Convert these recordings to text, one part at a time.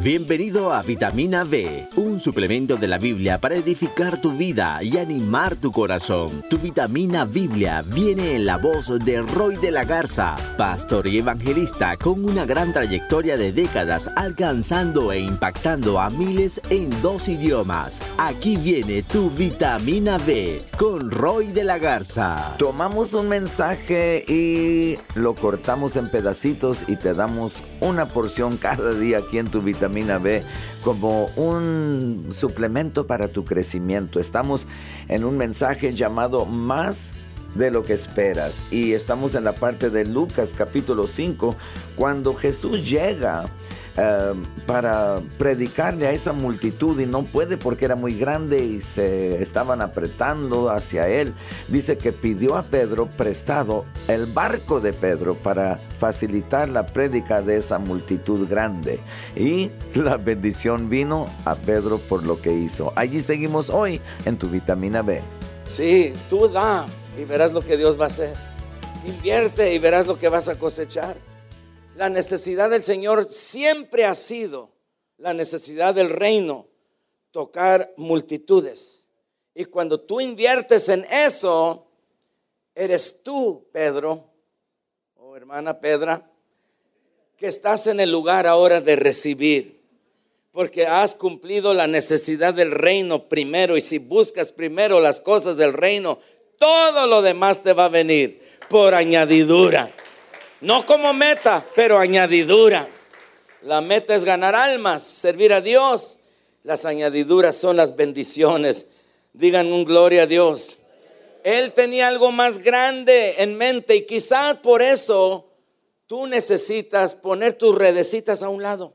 Bienvenido a Vitamina B, un suplemento de la Biblia para edificar tu vida y animar tu corazón. Tu vitamina Biblia viene en la voz de Roy de la Garza, pastor y evangelista con una gran trayectoria de décadas alcanzando e impactando a miles en dos idiomas. Aquí viene tu vitamina B con Roy de la Garza. Tomamos un mensaje y lo cortamos en pedacitos y te damos una porción cada día aquí en tu vitamina como un suplemento para tu crecimiento. Estamos en un mensaje llamado Más de lo que esperas y estamos en la parte de Lucas capítulo 5 cuando Jesús llega eh, para predicarle a esa multitud y no puede porque era muy grande y se estaban apretando hacia él. Dice que pidió a Pedro prestado el barco de Pedro para facilitar la prédica de esa multitud grande. Y la bendición vino a Pedro por lo que hizo. Allí seguimos hoy en tu vitamina B. Sí, tú da y verás lo que Dios va a hacer. Invierte y verás lo que vas a cosechar. La necesidad del Señor siempre ha sido la necesidad del reino, tocar multitudes. Y cuando tú inviertes en eso, eres tú, Pedro, o hermana Pedra, que estás en el lugar ahora de recibir. Porque has cumplido la necesidad del reino primero. Y si buscas primero las cosas del reino, todo lo demás te va a venir por añadidura. No como meta, pero añadidura. La meta es ganar almas, servir a Dios. Las añadiduras son las bendiciones. Digan un gloria a Dios. Él tenía algo más grande en mente y quizás por eso tú necesitas poner tus redecitas a un lado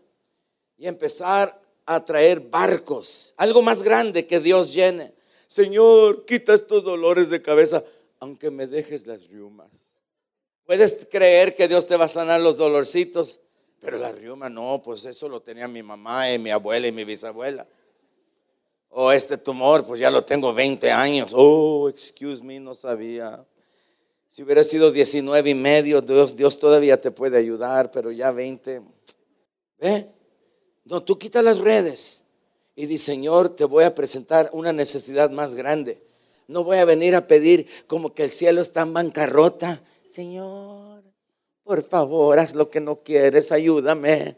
y empezar a traer barcos, algo más grande que Dios llene. Señor, quita estos dolores de cabeza, aunque me dejes las riumas. Puedes creer que Dios te va a sanar los dolorcitos, pero la riuma no, pues eso lo tenía mi mamá y mi abuela y mi bisabuela. O este tumor, pues ya lo tengo 20 años. Oh, excuse me, no sabía. Si hubiera sido 19 y medio, Dios, Dios todavía te puede ayudar, pero ya 20. ¿Ve? No, tú quita las redes y di, Señor, te voy a presentar una necesidad más grande. No voy a venir a pedir como que el cielo está en bancarrota Señor, por favor, haz lo que no quieres, ayúdame.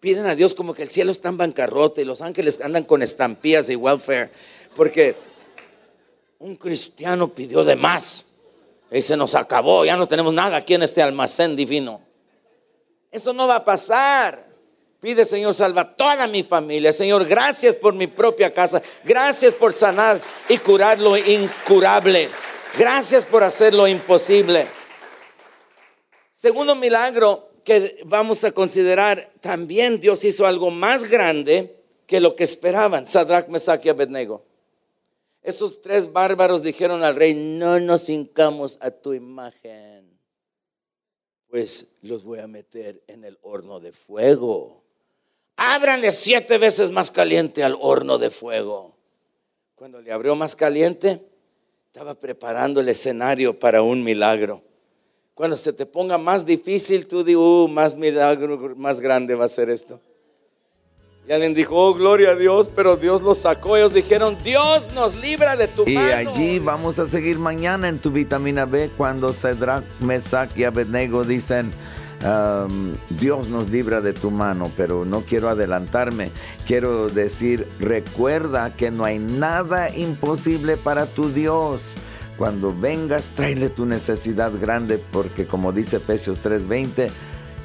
Piden a Dios como que el cielo está en bancarrota y los ángeles andan con estampillas y welfare, porque un cristiano pidió de más y se nos acabó, ya no tenemos nada aquí en este almacén divino. Eso no va a pasar. Pide, Señor, salva toda mi familia. Señor, gracias por mi propia casa. Gracias por sanar y curar lo incurable. Gracias por hacer lo imposible. Segundo milagro que vamos a considerar, también Dios hizo algo más grande que lo que esperaban, Sadrach, Mesach y Abednego. Estos tres bárbaros dijeron al rey, no nos hincamos a tu imagen, pues los voy a meter en el horno de fuego. Ábranle siete veces más caliente al horno de fuego. Cuando le abrió más caliente, estaba preparando el escenario para un milagro. Cuando se te ponga más difícil, tú dices, uh, más milagro, más grande va a ser esto. Y alguien dijo, oh, gloria a Dios, pero Dios los sacó. Ellos dijeron, Dios nos libra de tu mano. Y allí vamos a seguir mañana en tu vitamina B cuando Cedrak, Mesac y Abednego dicen, um, Dios nos libra de tu mano, pero no quiero adelantarme. Quiero decir, recuerda que no hay nada imposible para tu Dios. Cuando vengas, tráele tu necesidad grande porque como dice Efesios 3:20,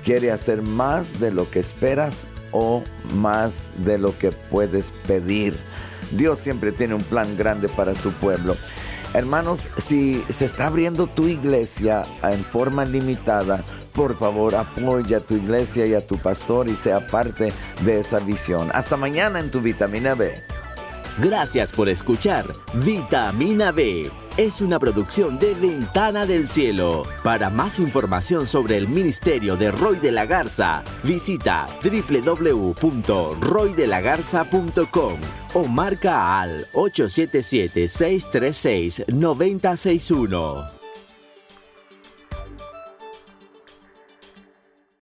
quiere hacer más de lo que esperas o más de lo que puedes pedir. Dios siempre tiene un plan grande para su pueblo. Hermanos, si se está abriendo tu iglesia en forma limitada, por favor apoya a tu iglesia y a tu pastor y sea parte de esa visión. Hasta mañana en tu vitamina B. Gracias por escuchar Vitamina B. Es una producción de Ventana del Cielo. Para más información sobre el ministerio de Roy de la Garza, visita www.roydelagarza.com o marca al 877-636-9061.